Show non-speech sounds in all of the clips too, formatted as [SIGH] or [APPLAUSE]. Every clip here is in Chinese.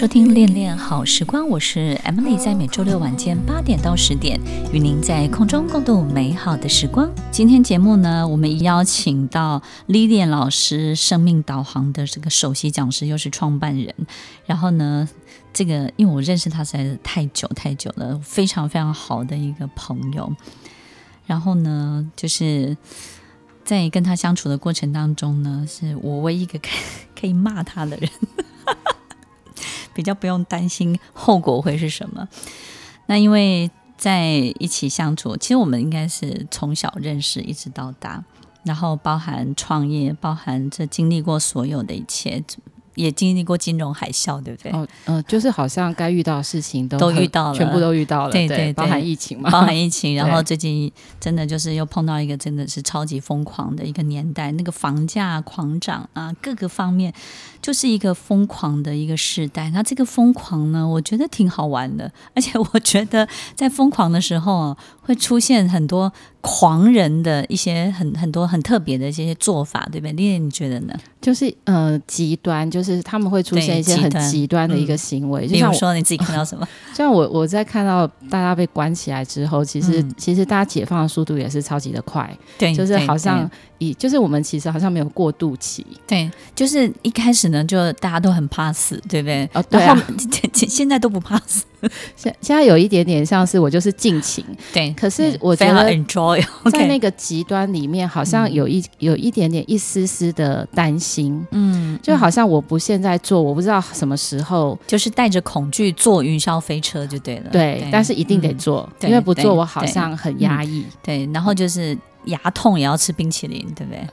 收听恋恋好时光，我是 Emily，在每周六晚间八点到十点，与您在空中共度美好的时光。今天节目呢，我们邀请到 Lilian 老师，生命导航的这个首席讲师，又是创办人。然后呢，这个因为我认识他实在是太久太久了，非常非常好的一个朋友。然后呢，就是在跟他相处的过程当中呢，是我唯一一个可 [LAUGHS] 以可以骂他的人。比较不用担心后果会是什么。那因为在一起相处，其实我们应该是从小认识一直到大，然后包含创业，包含这经历过所有的一切。也经历过金融海啸，对不对？哦，嗯、呃，就是好像该遇到的事情都都遇到了，全部都遇到了，对对，对，对，包含疫情嘛，包含疫情。然后最近真的就是又碰到一个真的是超级疯狂的一个年代，那个房价狂涨啊，各个方面就是一个疯狂的一个时代。那这个疯狂呢，我觉得挺好玩的，而且我觉得在疯狂的时候啊，会出现很多。狂人的一些很很多很特别的一些做法，对不对？丽丽，你觉得呢？就是呃，极端，就是他们会出现一些很极端的一个行为。就像我说，你自己看到什么？[LAUGHS] 像我我在看到大家被关起来之后，其实、嗯、其实大家解放的速度也是超级的快。对，就是好像以就是我们其实好像没有过渡期。对，就是一开始呢，就大家都很怕死，对不对？哦，对啊。[LAUGHS] 现现在都不怕死。[LAUGHS] 现现在有一点点像是我就是尽情。对，可是我觉得 enjoy 在那个极端里面，好像有一有一点点一丝丝的担心，嗯，就好像我不现在做，我不知道什么时候，就是带着恐惧坐云霄飞车就对了，对，对但是一定得做，嗯、因为不做我好像很压抑对，然后就是牙痛也要吃冰淇淋，对不对？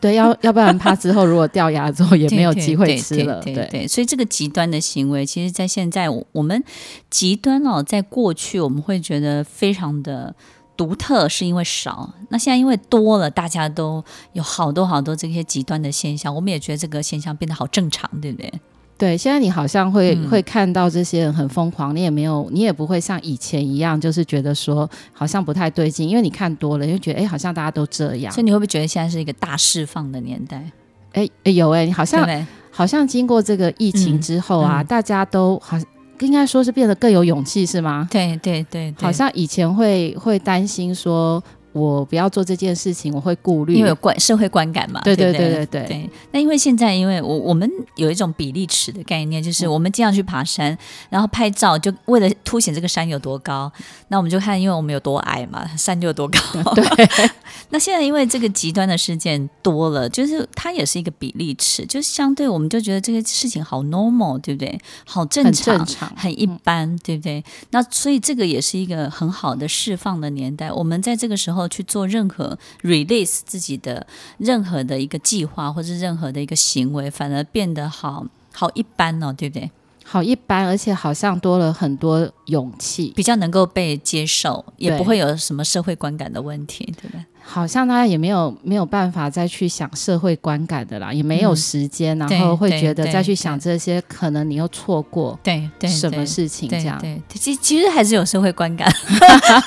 对，要要不然怕之后如果掉牙之后也没有机会吃了，对对，对，对，对，所以这个极端的行为，其实，在现在我们极端哦，在过去我们会觉得非常的。独特是因为少，那现在因为多了，大家都有好多好多这些极端的现象，我们也觉得这个现象变得好正常，对不对？对，现在你好像会、嗯、会看到这些人很疯狂，你也没有，你也不会像以前一样，就是觉得说好像不太对劲，因为你看多了，就觉得哎，好像大家都这样。所以你会不会觉得现在是一个大释放的年代？哎，有哎，好像好像经过这个疫情之后啊，嗯嗯、大家都好。应该说是变得更有勇气，是吗？对对对，对，好像以前会会担心说。我不要做这件事情，我会顾虑，因为有观社会观感嘛。对对对对对，对，那因为现在，因为我我们有一种比例尺的概念，就是我们经常去爬山，然后拍照，就为了凸显这个山有多高。那我们就看，因为我们有多矮嘛，山就有多高。[LAUGHS] 对。[LAUGHS] 那现在因为这个极端的事件多了，就是它也是一个比例尺，就是相对我们就觉得这个事情好 normal，对不对？好正常，很正常，很一般，对不对？那所以这个也是一个很好的释放的年代。我们在这个时候。候去做任何 release 自己的任何的一个计划或者任何的一个行为，反而变得好好一般哦，对不对？好一般，而且好像多了很多勇气，比较能够被接受，也不会有什么社会观感的问题，对不对？好像大家也没有没有办法再去想社会观感的啦，也没有时间，嗯、然后会觉得再去想这些，可能你又错过对对什么事情这样。对，其其实还是有社会观感，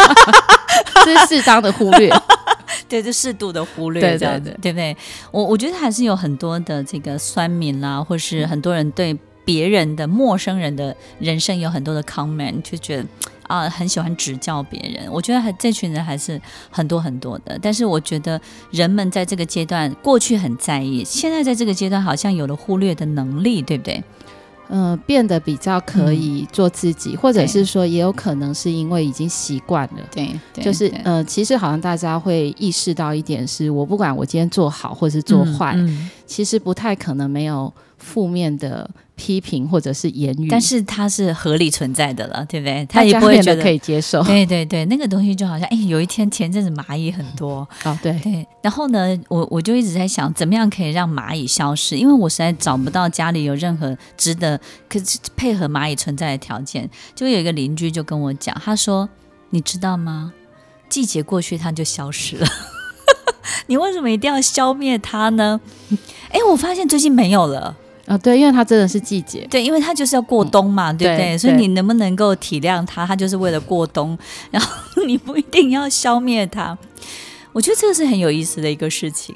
[LAUGHS] 这是适当的忽略，[LAUGHS] 对，就适度的忽略这样子，对，对，对，对不对？我我觉得还是有很多的这个酸民啦，或是很多人对。别人的陌生人的人生有很多的 comment，就觉得啊，很喜欢指教别人。我觉得还这群人还是很多很多的，但是我觉得人们在这个阶段过去很在意，现在在这个阶段好像有了忽略的能力，对不对？嗯、呃，变得比较可以做自己，嗯、或者是说也有可能是因为已经习惯了。对，就是呃，其实好像大家会意识到一点是，我不管我今天做好或是做坏，嗯嗯、其实不太可能没有负面的。批评或者是言语，但是它是合理存在的了，对不对？他也不会觉得可以接受。[LAUGHS] 对对对，那个东西就好像，哎，有一天前阵子蚂蚁很多，[LAUGHS] 哦对对，然后呢，我我就一直在想，怎么样可以让蚂蚁消失？因为我实在找不到家里有任何值得可配合蚂蚁存在的条件。就有一个邻居就跟我讲，他说：“你知道吗？季节过去它就消失了，[LAUGHS] [LAUGHS] 你为什么一定要消灭它呢？”哎，我发现最近没有了。啊、哦，对，因为它真的是季节，对，因为它就是要过冬嘛，嗯、对不对？对，所以你能不能够体谅它？它就是为了过冬，然后 [LAUGHS] 你不一定要消灭它。我觉得这个是很有意思的一个事情。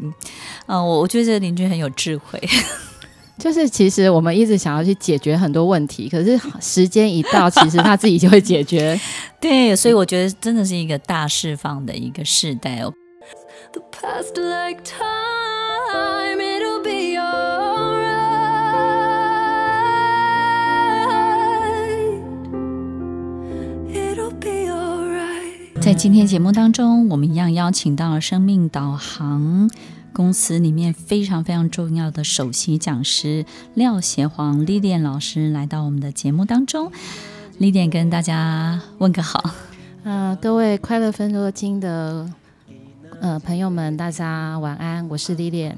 嗯、呃，我我觉得这个邻居很有智慧。[LAUGHS] 就是其实我们一直想要去解决很多问题，可是时间一到，其实它自己就会解决。对，所以我觉得真的是一个大释放的一个时代哦。The past like time, it'll be alright. It'll be alright. 在今天节目当中，我们一样邀请到了生命导航公司里面非常非常重要的首席讲师廖协煌 Lilian 老师来到我们的节目当中。Lilian 跟大家问个好，呃，各位快乐分多金的呃朋友们，大家晚安，我是 Lilian。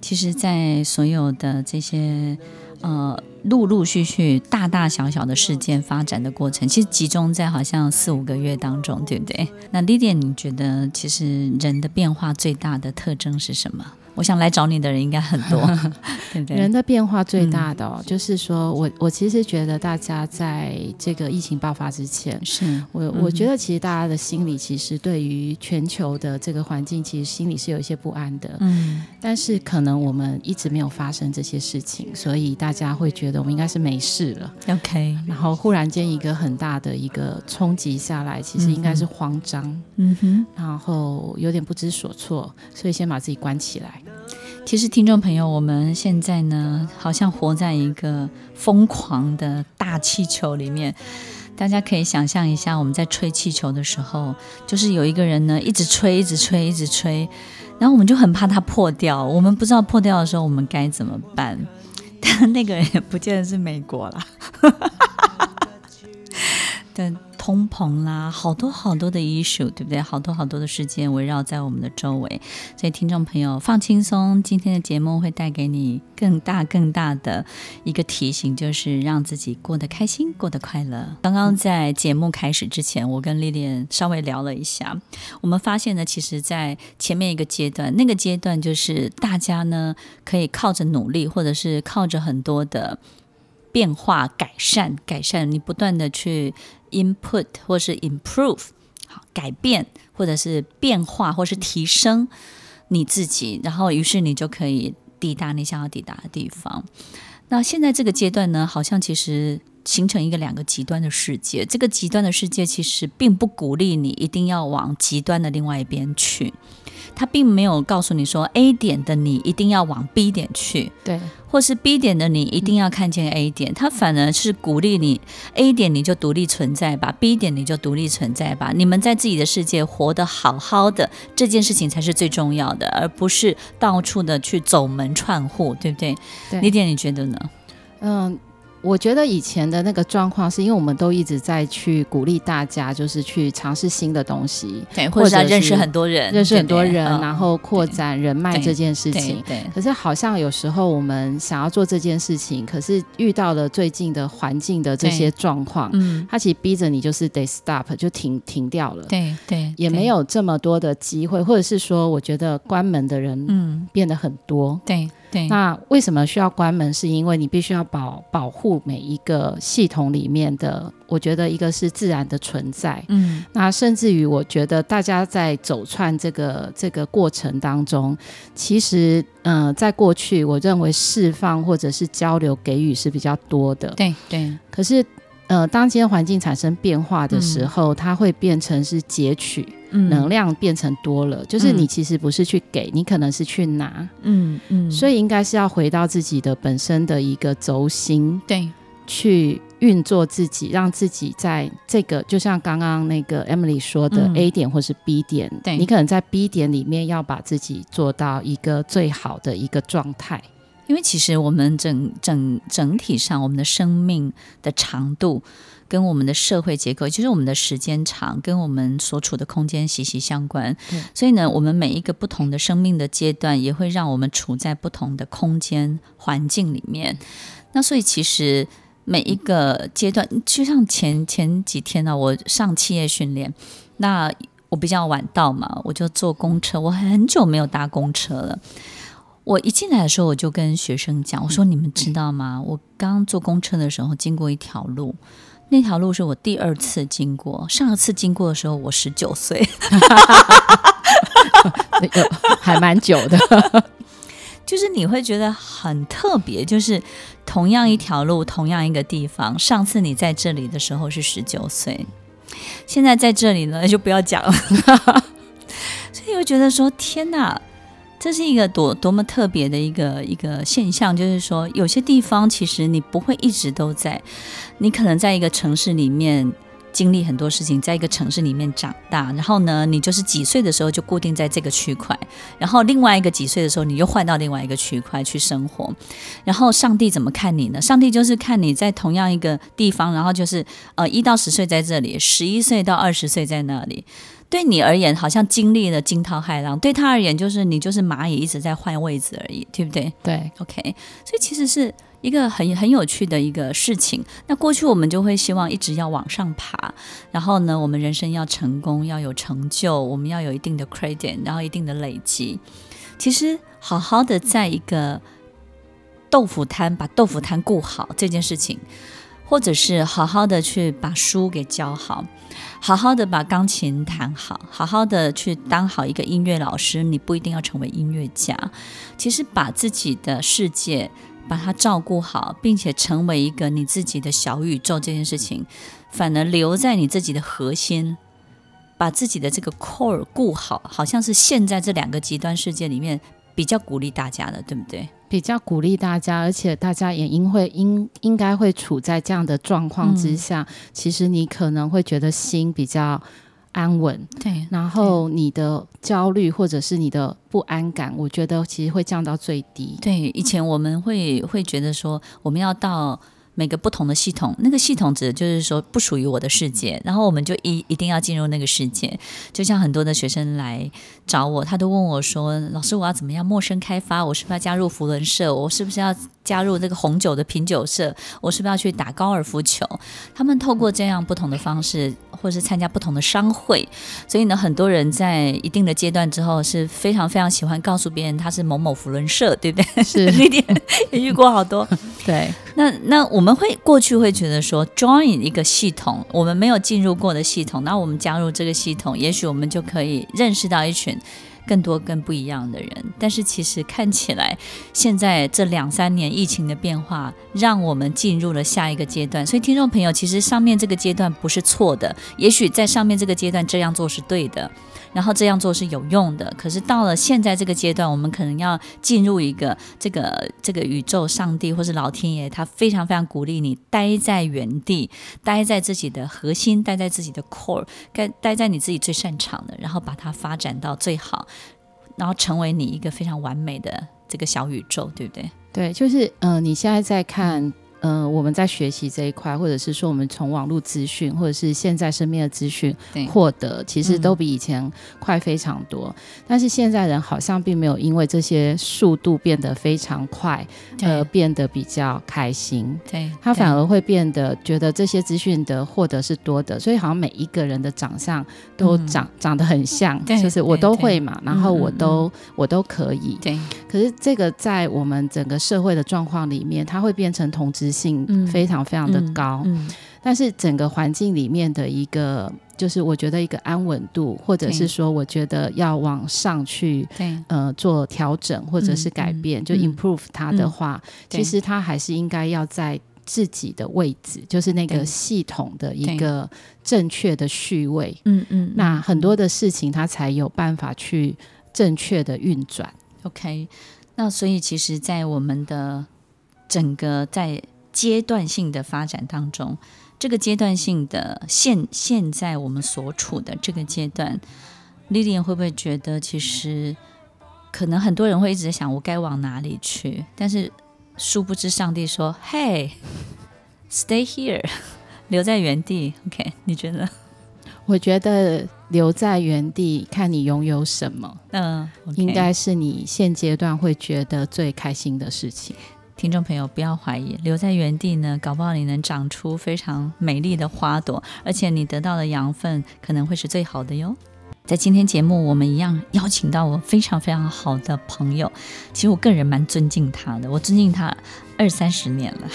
其实，在所有的这些呃。陆陆续续、大大小小的事件发展的过程，其实集中在好像四五个月当中，对不对？那 Lilian，你觉得其实人的变化最大的特征是什么？我想来找你的人应该很多，[LAUGHS] 对不对？人的变化最大的、哦嗯，就是说我我其实觉得大家在这个疫情爆发之前，是我、嗯、我觉得其实大家的心里其实对于全球的这个环境，其实心里是有一些不安的。嗯，但是可能我们一直没有发生这些事情，所以大家会觉得我们应该是没事了。OK，然后忽然间一个很大的一个冲击下来，其实应该是慌张。嗯哼，然后有点不知所措，所以先把自己关起来。其实，听众朋友，我们现在呢，好像活在一个疯狂的大气球里面。大家可以想象一下，我们在吹气球的时候，就是有一个人呢，一直吹，一直吹，一直吹，然后我们就很怕它破掉。我们不知道破掉的时候，我们该怎么办？但那个人也不见得是美国啦。对。[LAUGHS] 通膨啦，好多好多的 issue，对不对？好多好多的事件围绕在我们的周围，所以听众朋友放轻松，今天的节目会带给你更大更大的一个提醒，就是让自己过得开心，过得快乐。刚刚在节目开始之前，我跟丽丽稍微聊了一下，我们发现呢，其实，在前面一个阶段，那个阶段就是大家呢可以靠着努力，或者是靠着很多的变化、改善、改善，你不断的去。Input 或是 improve，好，改变或者是变化或是提升你自己，然后于是你就可以抵达你想要抵达的地方。那现在这个阶段呢，好像其实形成一个两个极端的世界。这个极端的世界其实并不鼓励你一定要往极端的另外一边去。他并没有告诉你说 A 点的你一定要往 B 点去，对，或是 B 点的你一定要看见 A 点，他反而是鼓励你 A 点你就独立存在吧，B 点你就独立存在吧，你们在自己的世界活得好好的，这件事情才是最重要的，而不是到处的去走门串户，对不对？对，Lilian 你觉得呢？嗯。我觉得以前的那个状况，是因为我们都一直在去鼓励大家，就是去尝试新的东西，对，或者认识很多人，认识很多人，然后扩展人脉这件事情。对，可是好像有时候我们想要做这件事情，可是遇到了最近的环境的这些状况，嗯，它其实逼着你就是得 stop，就停停掉了。对对，也没有这么多的机会，或者是说，我觉得关门的人嗯变得很多。对。对，那为什么需要关门？是因为你必须要保保护每一个系统里面的，我觉得一个是自然的存在，嗯，那甚至于我觉得大家在走串这个这个过程当中，其实，嗯、呃，在过去，我认为释放或者是交流给予是比较多的，对对，可是。呃，当今天环境产生变化的时候，嗯、它会变成是截取能量变成多了，嗯、就是你其实不是去给，你可能是去拿，嗯嗯，所以应该是要回到自己的本身的一个轴心，对，去运作自己，让自己在这个就像刚刚那个 Emily 说的 A 点或是 B 点，对、嗯、你可能在 B 点里面要把自己做到一个最好的一个状态。因为其实我们整整整体上，我们的生命的长度跟我们的社会结构，也就是我们的时间长，跟我们所处的空间息息相关。所以呢，我们每一个不同的生命的阶段，也会让我们处在不同的空间环境里面。那所以其实每一个阶段，就像前前几天呢，我上企业训练，那我比较晚到嘛，我就坐公车，我很久没有搭公车了。我一进来的时候，我就跟学生讲：“我说你们知道吗？我刚坐公车的时候经过一条路，那条路是我第二次经过。上一次经过的时候，我十九岁，[LAUGHS] 还蛮久的。[LAUGHS] 就是你会觉得很特别，就是同样一条路，同样一个地方，上次你在这里的时候是十九岁，现在在这里呢，就不要讲了。[LAUGHS] 所以我觉得说，天哪！”这是一个多多么特别的一个一个现象，就是说，有些地方其实你不会一直都在，你可能在一个城市里面经历很多事情，在一个城市里面长大，然后呢，你就是几岁的时候就固定在这个区块，然后另外一个几岁的时候你又换到另外一个区块去生活，然后上帝怎么看你呢？上帝就是看你在同样一个地方，然后就是呃一到十岁在这里，十一岁到二十岁在那里。对你而言，好像经历了惊涛骇浪；对他而言，就是你就是蚂蚁一直在换位置而已，对不对？对，OK。所以其实是一个很很有趣的一个事情。那过去我们就会希望一直要往上爬，然后呢，我们人生要成功，要有成就，我们要有一定的 credit，然后一定的累积。其实好好的在一个豆腐摊把豆腐摊顾好这件事情，或者是好好的去把书给教好。好好的把钢琴弹好，好好的去当好一个音乐老师。你不一定要成为音乐家，其实把自己的世界把它照顾好，并且成为一个你自己的小宇宙这件事情，反而留在你自己的核心，把自己的这个 core 顾好，好像是现在这两个极端世界里面比较鼓励大家的，对不对？比较鼓励大家，而且大家也应会应应该会处在这样的状况之下，嗯、其实你可能会觉得心比较安稳，对，然后你的焦虑或者是你的不安感，我觉得其实会降到最低。对，以前我们会会觉得说，我们要到。每个不同的系统，那个系统指的就是说不属于我的世界，然后我们就一一定要进入那个世界。就像很多的学生来找我，他都问我说：“老师，我要怎么样陌生开发？我是不是要加入福伦社？我是不是要加入这个红酒的品酒社？我是不是要去打高尔夫球？”他们透过这样不同的方式，或是参加不同的商会，所以呢，很多人在一定的阶段之后是非常非常喜欢告诉别人他是某某福伦社，对不对？是 [LAUGHS] 那天也遇过好多。[LAUGHS] 对，那那我们我们会过去会觉得说，join 一个系统，我们没有进入过的系统，那我们加入这个系统，也许我们就可以认识到一群。更多更不一样的人，但是其实看起来，现在这两三年疫情的变化，让我们进入了下一个阶段。所以，听众朋友，其实上面这个阶段不是错的，也许在上面这个阶段这样做是对的，然后这样做是有用的。可是到了现在这个阶段，我们可能要进入一个这个这个宇宙、上帝或是老天爷，他非常非常鼓励你待在原地，待在自己的核心，待在自己的 core，该待在你自己最擅长的，然后把它发展到最好。然后成为你一个非常完美的这个小宇宙，对不对？对，就是呃，你现在在看呃，我们在学习这一块，或者是说我们从网络资讯，或者是现在身边的资讯获得，其实都比以前快非常多。嗯、但是现在人好像并没有因为这些速度变得非常快，而变得比较开心。对，他反而会变得觉得这些资讯的获得是多的，所以好像每一个人的长相都长、嗯、长得很像，就是我都会嘛，然后我都、嗯、我都可以。对，可是这个在我们整个社会的状况里面，它会变成同质性非常非常的高，但是整个环境里面的一个，就是我觉得一个安稳度，或者是说，我觉得要往上去，呃，做调整或者是改变，嗯、就 improve 它的话，嗯、其实它还是应该要在自己的位置，就是那个系统的一个正确的序位，嗯嗯，那很多的事情它才有办法去正确的运转。OK，那所以其实，在我们的整个在阶段性的发展当中，这个阶段性的现现在我们所处的这个阶段，Lilian 会不会觉得其实可能很多人会一直在想我该往哪里去？但是殊不知上帝说：“Hey，stay here，[LAUGHS] 留在原地。”OK，你觉得？我觉得留在原地，看你拥有什么，嗯，okay. 应该是你现阶段会觉得最开心的事情。听众朋友，不要怀疑，留在原地呢，搞不好你能长出非常美丽的花朵，而且你得到的养分可能会是最好的哟。在今天节目，我们一样邀请到我非常非常好的朋友，其实我个人蛮尊敬他的，我尊敬他二三十年了。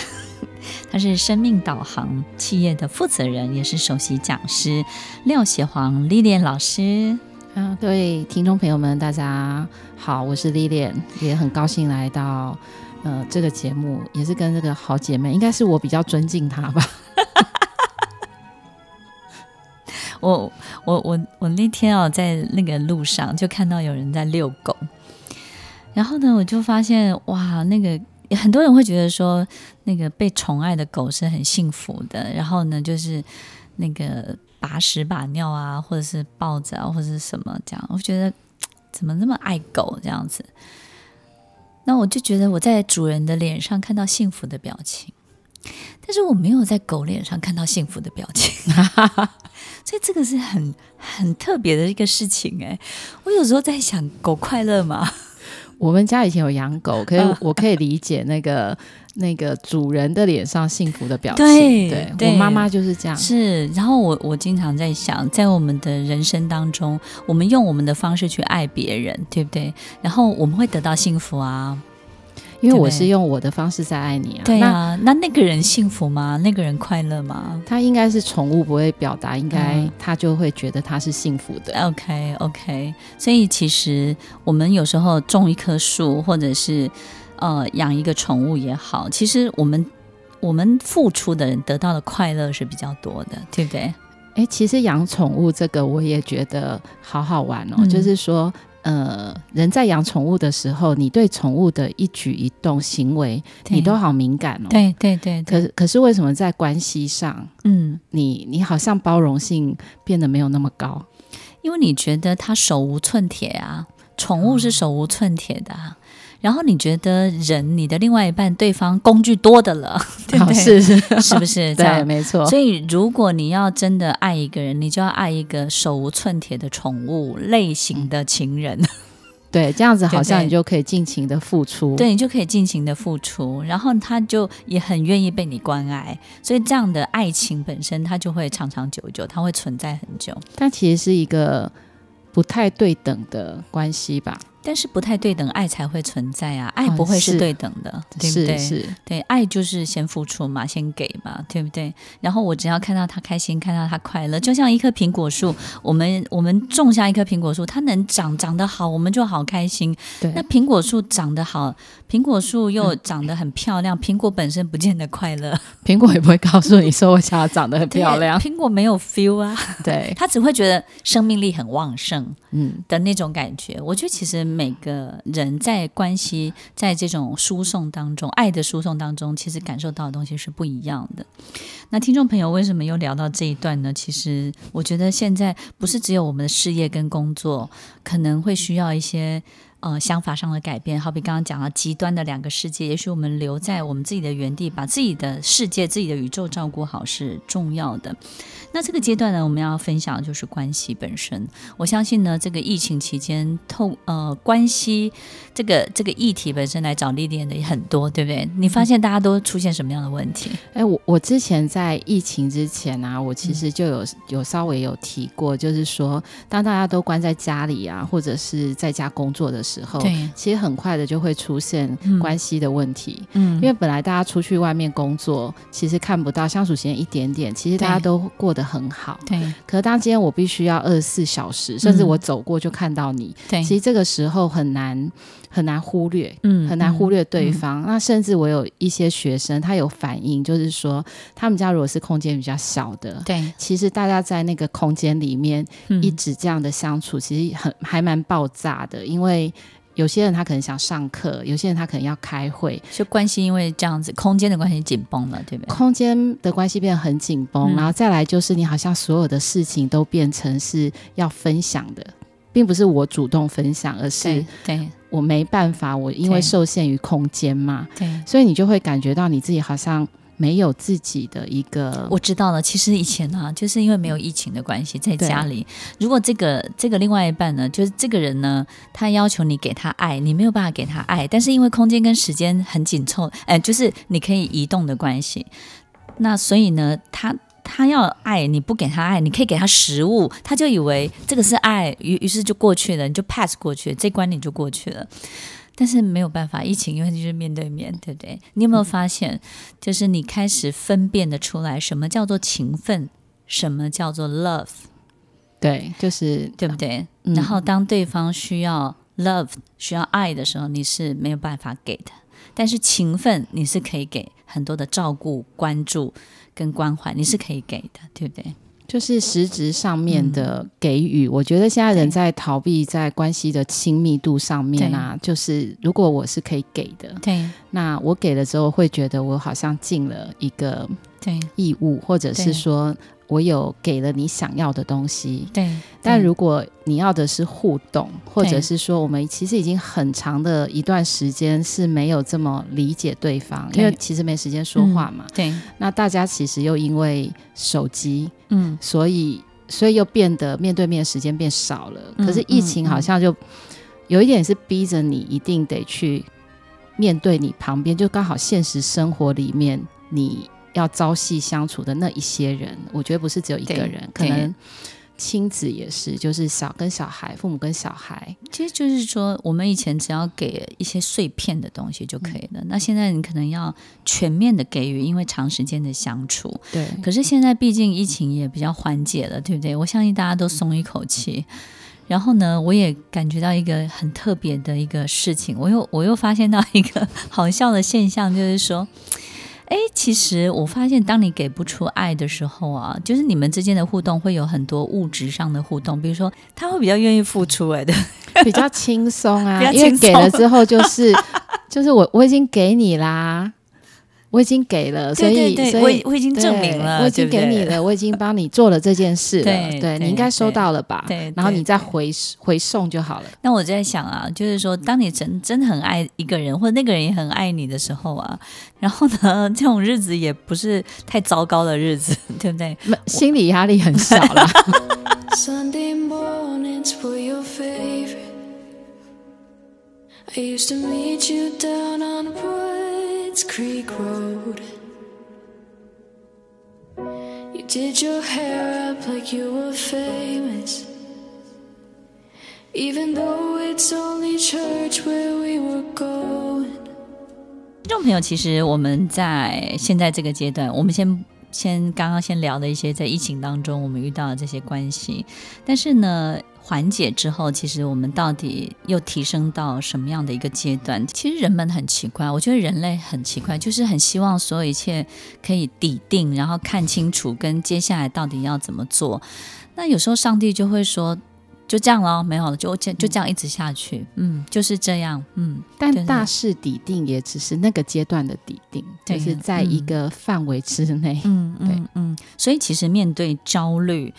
[LAUGHS] 他是生命导航企业的负责人，也是首席讲师廖协煌丽莲老师。啊，各位听众朋友们，大家好，我是丽莲也很高兴来到。呃，这个节目也是跟这个好姐妹，应该是我比较尊敬她吧。[LAUGHS] 我我我我那天啊，在那个路上就看到有人在遛狗，然后呢，我就发现哇，那个很多人会觉得说，那个被宠爱的狗是很幸福的，然后呢，就是那个把屎把尿啊，或者是抱着啊，或者是什么这样，我觉得 [TSK] 怎么那么爱狗这样子。那我就觉得我在主人的脸上看到幸福的表情，但是我没有在狗脸上看到幸福的表情，[LAUGHS] 所以这个是很很特别的一个事情哎。我有时候在想，狗快乐吗？我们家以前有养狗，可是我可以理解那个。那个主人的脸上幸福的表情，对，我妈妈就是这样。是，然后我我经常在想，在我们的人生当中，我们用我们的方式去爱别人，对不对？然后我们会得到幸福啊，因为我是用我的方式在爱你啊。对啊，那那，那个人幸福吗？那个人快乐吗？他应该是宠物不会表达，应该他就会觉得他是幸福的。嗯、OK OK，所以其实我们有时候种一棵树，或者是。呃，养一个宠物也好，其实我们我们付出的人得到的快乐是比较多的，对不对？哎，其实养宠物这个我也觉得好好玩哦。嗯、就是说，呃，人在养宠物的时候，你对宠物的一举一动行为，你都好敏感哦。对对对，对。可是可是为什么在关系上，嗯，你你好像包容性变得没有那么高？因为你觉得它手无寸铁啊，宠物是手无寸铁的啊。嗯然后你觉得人，你的另外一半，对方工具多的了，[LAUGHS] 对不对？是是，是不是？[LAUGHS] 对，没错。所以，如果你要真的爱一个人，你就要爱一个手无寸铁的宠物类型的情人。对，这样子好像你就可以尽情的付出。对，你就可以尽情的付出，然后他就也很愿意被你关爱。所以，这样的爱情本身，它就会长长久久，它会存在很久。但其实是一个不太对等的关系吧。但是不太对等，爱才会存在啊！爱不会是对等的，哦、对不对？是是，对，爱就是先付出嘛，先给嘛，对不对？然后我只要看到他开心，看到他快乐，就像一棵苹果树，[LAUGHS] 我们我们种下一棵苹果树，它能长长得好，我们就好开心。对，那苹果树长得好，苹果树又长得很漂亮，苹果本身不见得快乐，[LAUGHS] 苹果也不会告诉你说我想要长得很漂亮。苹果没有 feel 啊，对，他只会觉得生命力很旺盛，嗯的那种感觉。我觉得其实。每个人在关系在这种输送当中，爱的输送当中，其实感受到的东西是不一样的。那听众朋友为什么又聊到这一段呢？其实我觉得现在不是只有我们的事业跟工作可能会需要一些呃想法上的改变。好比刚刚讲了极端的两个世界，也许我们留在我们自己的原地，把自己的世界、自己的宇宙照顾好是重要的。那这个阶段呢，我们要分享的就是关系本身。我相信呢，这个疫情期间透呃关系这个这个议题本身来找历练的也很多，对不对？你发现大家都出现什么样的问题？哎，我我之前在疫情之前啊，我其实就有有稍微有提过，就是说，当大家都关在家里啊，或者是在家工作的时候，对，其实很快的就会出现关系的问题。嗯，因为本来大家出去外面工作，其实看不到相处时间一点点，其实大家都过得很好，对。可是当今天我必须要二十四小时，甚至我走过就看到你，对。其实这个时候很难很难忽略，嗯，很难忽略对方。那甚至我有一些学生，他有反映，就是说他们家如果是空间比较小的，对，其实大家在那个空间里面一直这样的相处，其实很还蛮爆炸的，因为。有些人他可能想上课，有些人他可能要开会，就关系因为这样子空间的关系紧绷了，对不对？空间的关系变得很紧绷，嗯，然后再来就是你好像所有的事情都变成是要分享的，并不是我主动分享，而是对我没办法，我因为受限于空间嘛，对，所以你就会感觉到你自己好像。没有自己的一个，我知道了。其实以前呢、啊，就是因为没有疫情的关系，在家里，如果这个这个另外一半呢，就是这个人呢，他要求你给他爱，你没有办法给他爱，但是因为空间跟时间很紧凑，哎，就是你可以移动的关系，那所以呢，他他要爱，你不给他爱，你可以给他食物，他就以为这个是爱，于于是就过去了，你就 pass 过去，这关你就过去了。但是没有办法，疫情因为就是面对面，对不对？你有没有发现，就是你开始分辨得出来，什么叫做情分，什么叫做 love？对，就是对不对？嗯。然后当对方需要 love、需要爱的时候，你是没有办法给的。但是情分你是可以给很多的照顾、关注跟关怀，你是可以给的，对不对？就是实质上面的给予，嗯，我觉得现在人在逃避在关系的亲密度上面啊，就是如果我是可以给的，对，那我给了之后会觉得我好像尽了一个对。义务，或者是说。我有给了你想要的东西，对。但如果你要的是互动，或者是说我们其实已经很长的一段时间是没有这么理解对方，因为其实没时间说话嘛。对。那大家其实又因为手机，嗯，所以所以又变得面对面的时间变少了。可是疫情好像就有一点是逼着你一定得去面对你旁边，就刚好现实生活里面你。要朝夕相处的那一些人，我觉得不是只有一个人，可能亲子也是，就是小跟小孩，父母跟小孩，其实就是说，我们以前只要给一些碎片的东西就可以了，嗯、那现在你可能要全面的给予，因为长时间的相处。对。可是现在毕竟疫情也比较缓解了，对不对？我相信大家都松一口气。嗯、然后呢，我也感觉到一个很特别的一个事情，我又我又发现到一个 [LAUGHS] 好笑的现象，就是说。哎，其实我发现，当你给不出爱的时候啊，就是你们之间的互动会有很多物质上的互动，比如说他会比较愿意付出，哎，的，比较轻松啊，[LAUGHS] 因为给了之后就是 [LAUGHS] 就是我我已经给你啦。我已经给了，所以，对对对，所以我我已经证明了，我已经给你了，对对，我已经帮你做了这件事了，[LAUGHS] 对，对，对，你应该收到了吧？对，然后你再回回送就好了。那我在想啊，就是说，当你真真的很爱一个人，或者那个人也很爱你的时候啊，然后呢，[LAUGHS] 这种日子也不是太糟糕的日子，[LAUGHS] 对不对？心理压力很小了。Creek Road. You did your hair up like you were famous, even though it's only church where we were going. 听众朋友，其实我们在现在这个阶段，我们先先刚刚先聊的一些在疫情当中我们遇到的这些关系，但是呢。缓解之后，其实我们到底又提升到什么样的一个阶段？其实人们很奇怪，我觉得人类很奇怪，就是很希望所有一切可以抵定，然后看清楚跟接下来到底要怎么做。那有时候上帝就会说：“就这样了，没有了，就就这样一直下去。”嗯，就是这样。嗯，但大事底定也只是那个阶段的底定，就是在一个范围之内。[LAUGHS] 嗯嗯嗯，所以其实面对焦虑。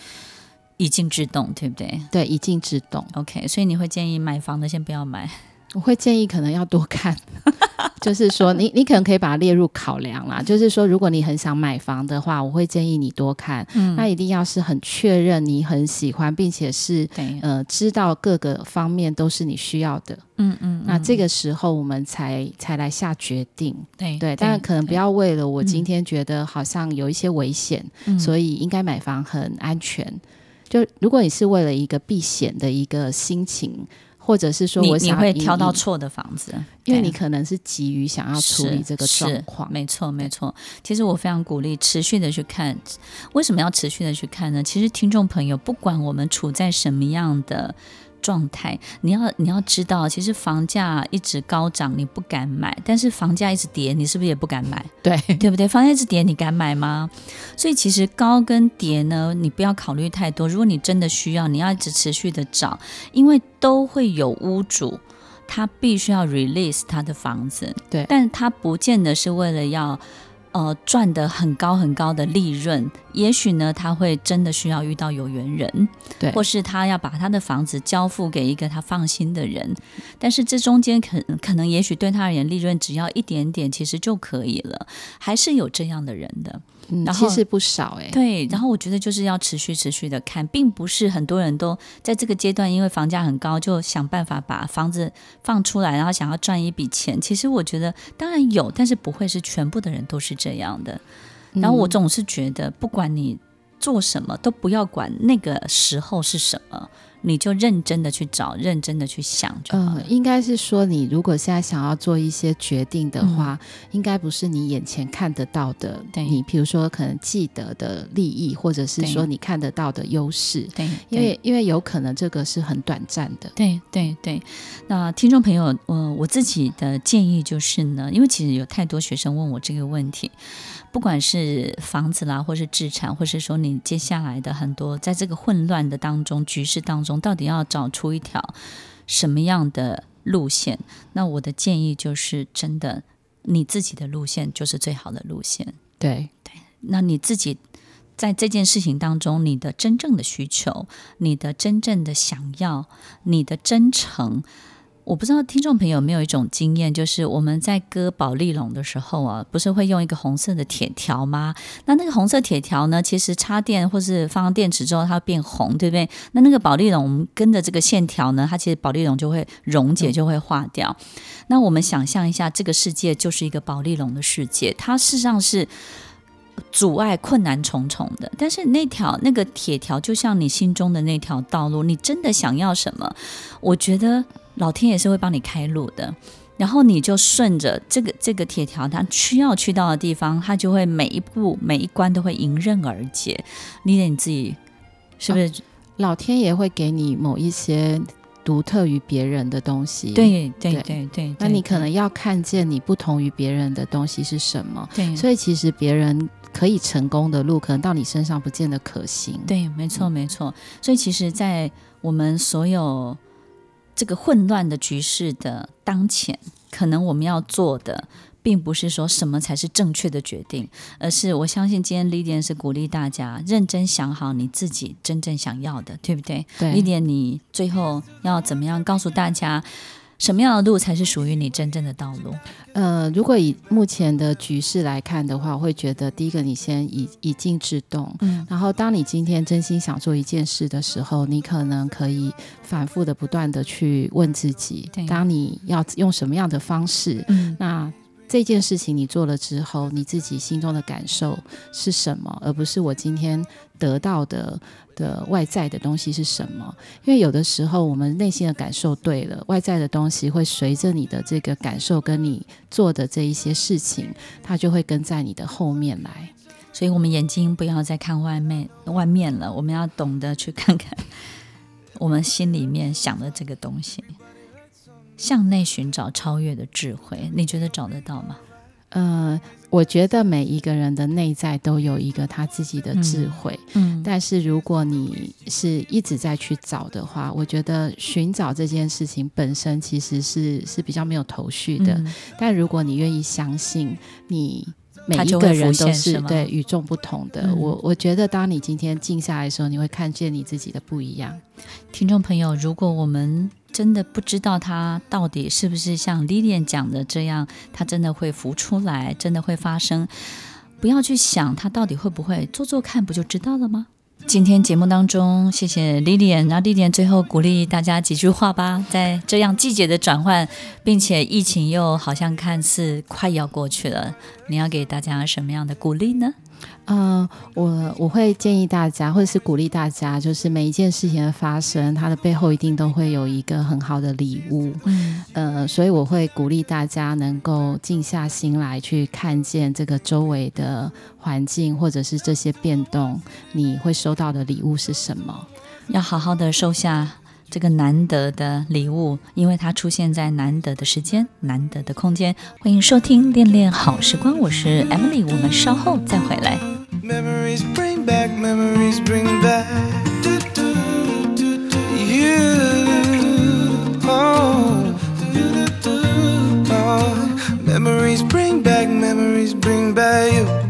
一静制动，对不对？对，一静制动。OK，所以你会建议买房的先不要买。我会建议可能要多看，[LAUGHS] 就是说你你可能可以把它列入考量啦。就是说，如果你很想买房的话，我会建议你多看。嗯，那一定要是很确认你很喜欢，并且是对呃知道各个方面都是你需要的。嗯嗯，嗯，那这个时候我们才才来下决定。对对，但可能不要为了我今天觉得好像有一些危险，所以应该买房很安全。就如果你是为了一个避险的一个心情。或者是说我想，你会挑到错的房子，因为你可能是急于想要处理这个状况。没错，没错。其实我非常鼓励持续的去看。为什么要持续的去看呢？其实听众朋友，不管我们处在什么样的。状态，你要你要知道，其实房价一直高涨，你不敢买；但是房价一直跌，你是不是也不敢买？对，对不对？房价一直跌，你敢买吗？所以其实高跟跌呢，你不要考虑太多。如果你真的需要，你要一直持续的找，因为都会有屋主，他必须要 release 他的房子，对，但他不见得是为了要。呃，赚得很高很高的利润，也许呢，他会真的需要遇到有缘人，对，或是他要把他的房子交付给一个他放心的人，但是这中间可可能也许对他而言，利润只要一点点，其实就可以了，还是有这样的人的。嗯，然后其实不少哎、欸，对，然后我觉得就是要持续持续的看，并不是很多人都在这个阶段，因为房价很高，就想办法把房子放出来，然后想要赚一笔钱。其实我觉得当然有，但是不会是全部的人都是这样的。然后我总是觉得，不管你做什么，都不要管那个时候是什么。你就认真的去找，认真的去想就好了。嗯，应该是说，你如果现在想要做一些决定的话，嗯、应该不是你眼前看得到的。对，你比如说可能记得的利益，或者是说你看得到的优势。对，因为因为有可能这个是很短暂的。对对对。那听众朋友，我我自己的建议就是呢，因为其实有太多学生问我这个问题。不管是房子啦，或是资产，或是说你接下来的很多，在这个混乱的当中、局势当中，到底要找出一条什么样的路线？那我的建议就是，真的，你自己的路线就是最好的路线。对对，那你自己在这件事情当中，你的真正的需求，你的真正的想要，你的真诚。我不知道听众朋友有没有一种经验，就是我们在割保丽龙的时候啊，不是会用一个红色的铁条吗？那那个红色铁条呢，其实插电或是放电池之后，它会变红，对不对？那那个保丽龙，我们跟着这个线条呢，它其实保丽龙就会溶解，就会化掉。嗯。那我们想象一下，这个世界就是一个保丽龙的世界，它事实上是阻碍、困难重重的。但是那条那个铁条，就像你心中的那条道路，你真的想要什么？我觉得。老天爷是会帮你开路的，然后你就顺着这个这个铁条，它需要去到的地方，它就会每一步每一关都会迎刃而解。你得你自己是不是？哦，老天爷会给你某一些独特于别人的东西？对对对对，对。那你可能要看见你不同于别人的东西是什么？对。所以其实别人可以成功的路，可能到你身上不见得可行。对，没错没错。所以其实，在我们所有。这个混乱的局势的当前，可能我们要做的，并不是说什么才是正确的决定，而是我相信今天 Lidian 是鼓励大家认真想好你自己真正想要的，对不对？对，Lidian，你最后要怎么样告诉大家？什么样的路才是属于你真正的道路？呃，如果以目前的局势来看的话，我会觉得第一个，你先以以静制动，嗯，然后当你今天真心想做一件事的时候，你可能可以反复的不断的去问自己，当你要用什么样的方式，嗯，那。这件事情你做了之后，你自己心中的感受是什么？而不是我今天得到的的外在的东西是什么？因为有的时候我们内心的感受对了，外在的东西会随着你的这个感受跟你做的这一些事情，它就会跟在你的后面来。所以，我们眼睛不要再看外面外面了，我们要懂得去看看 [LAUGHS] 我们心里面想的这个东西。向内寻找超越的智慧，你觉得找得到吗？呃，我觉得每一个人的内在都有一个他自己的智慧。嗯，但是如果你是一直在去找的话，我觉得寻找这件事情本身其实是是比较没有头绪的。嗯，但如果你愿意相信你。每一个人都是对与众不同的。嗯、我我觉得，当你今天静下来的时候，你会看见你自己的不一样。听众朋友，如果我们真的不知道它到底是不是像 Lilian 讲的这样，它真的会浮出来，真的会发生。不要去想它到底会不会，做做看不就知道了吗？今天节目当中，谢谢 Lilian，然后 Lilian 最后鼓励大家几句话吧。在这样季节的转换，并且疫情又好像看似快要过去了，你要给大家什么样的鼓励呢？呃，我我会建议大家，或者是鼓励大家，就是每一件事情的发生，它的背后一定都会有一个很好的礼物。嗯，呃，所以我会鼓励大家能够静下心来，去看见这个周围的环境，或者是这些变动，你会收到的礼物是什么？要好好的收下这个难得的礼物，因为它出现在难得的时间、难得的空间。欢迎收听《恋恋好时光》，我是 Emily，我们稍后再回来。Memories bring back, memories bring back. Memories bring back, memories bring back you.